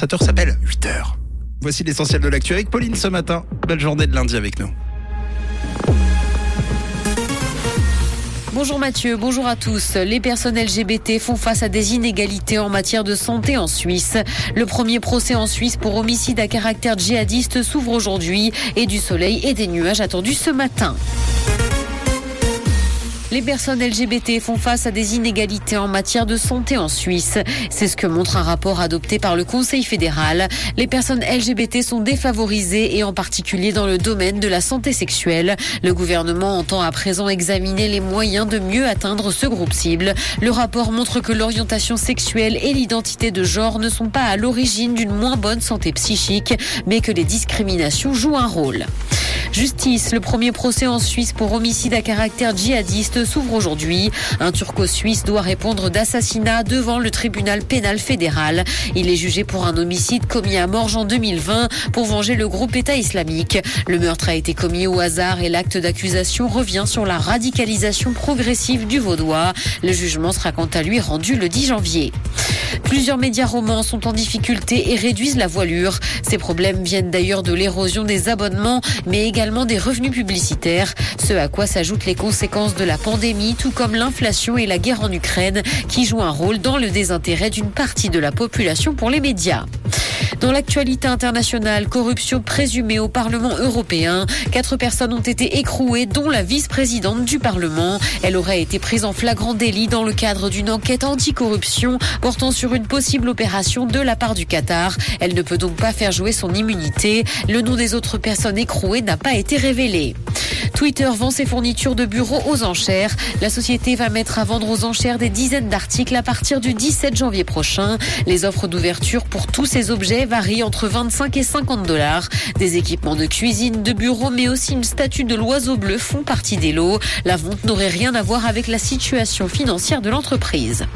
Cette heure s'appelle 8 heures. Voici l'essentiel de l'actu avec Pauline ce matin. Belle journée de lundi avec nous. Bonjour Mathieu, bonjour à tous. Les personnes LGBT font face à des inégalités en matière de santé en Suisse. Le premier procès en Suisse pour homicide à caractère djihadiste s'ouvre aujourd'hui et du soleil et des nuages attendus ce matin. Les personnes LGBT font face à des inégalités en matière de santé en Suisse. C'est ce que montre un rapport adopté par le Conseil fédéral. Les personnes LGBT sont défavorisées et en particulier dans le domaine de la santé sexuelle. Le gouvernement entend à présent examiner les moyens de mieux atteindre ce groupe cible. Le rapport montre que l'orientation sexuelle et l'identité de genre ne sont pas à l'origine d'une moins bonne santé psychique, mais que les discriminations jouent un rôle. Justice, le premier procès en Suisse pour homicide à caractère djihadiste s'ouvre aujourd'hui. Un turco-suisse doit répondre d'assassinat devant le tribunal pénal fédéral. Il est jugé pour un homicide commis à Morges en 2020 pour venger le groupe État islamique. Le meurtre a été commis au hasard et l'acte d'accusation revient sur la radicalisation progressive du Vaudois. Le jugement sera quant à lui rendu le 10 janvier. Plusieurs médias romans sont en difficulté et réduisent la voilure. Ces problèmes viennent d'ailleurs de l'érosion des abonnements, mais également des revenus publicitaires, ce à quoi s'ajoutent les conséquences de la pandémie, tout comme l'inflation et la guerre en Ukraine, qui jouent un rôle dans le désintérêt d'une partie de la population pour les médias. Dans l'actualité internationale, corruption présumée au Parlement européen. Quatre personnes ont été écrouées, dont la vice-présidente du Parlement. Elle aurait été prise en flagrant délit dans le cadre d'une enquête anticorruption portant sur une possible opération de la part du Qatar. Elle ne peut donc pas faire jouer son immunité. Le nom des autres personnes écrouées n'a pas été révélé. Twitter vend ses fournitures de bureaux aux enchères. La société va mettre à vendre aux enchères des dizaines d'articles à partir du 17 janvier prochain. Les offres d'ouverture pour tous ces objets varient entre 25 et 50 dollars. Des équipements de cuisine, de bureau, mais aussi une statue de l'oiseau bleu font partie des lots. La vente n'aurait rien à voir avec la situation financière de l'entreprise.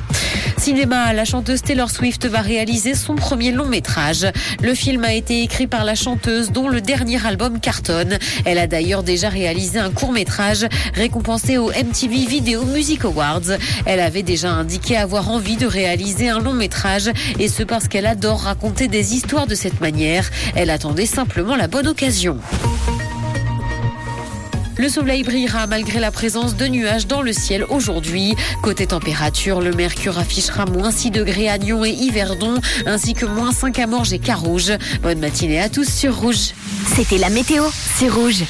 Cinéma, la chanteuse Taylor Swift va réaliser son premier long métrage. Le film a été écrit par la chanteuse dont le dernier album cartonne. Elle a d'ailleurs déjà réalisé un court métrage récompensé au MTV Video Music Awards. Elle avait déjà indiqué avoir envie de réaliser un long métrage et ce parce qu'elle adore raconter des histoires de cette manière. Elle attendait simplement la bonne occasion. Le soleil brillera malgré la présence de nuages dans le ciel aujourd'hui. Côté température, le mercure affichera moins 6 degrés à Nyon et Yverdon, ainsi que moins 5 à Morges et Carouge. Bonne matinée à tous sur Rouge. C'était la météo, c'est Rouge.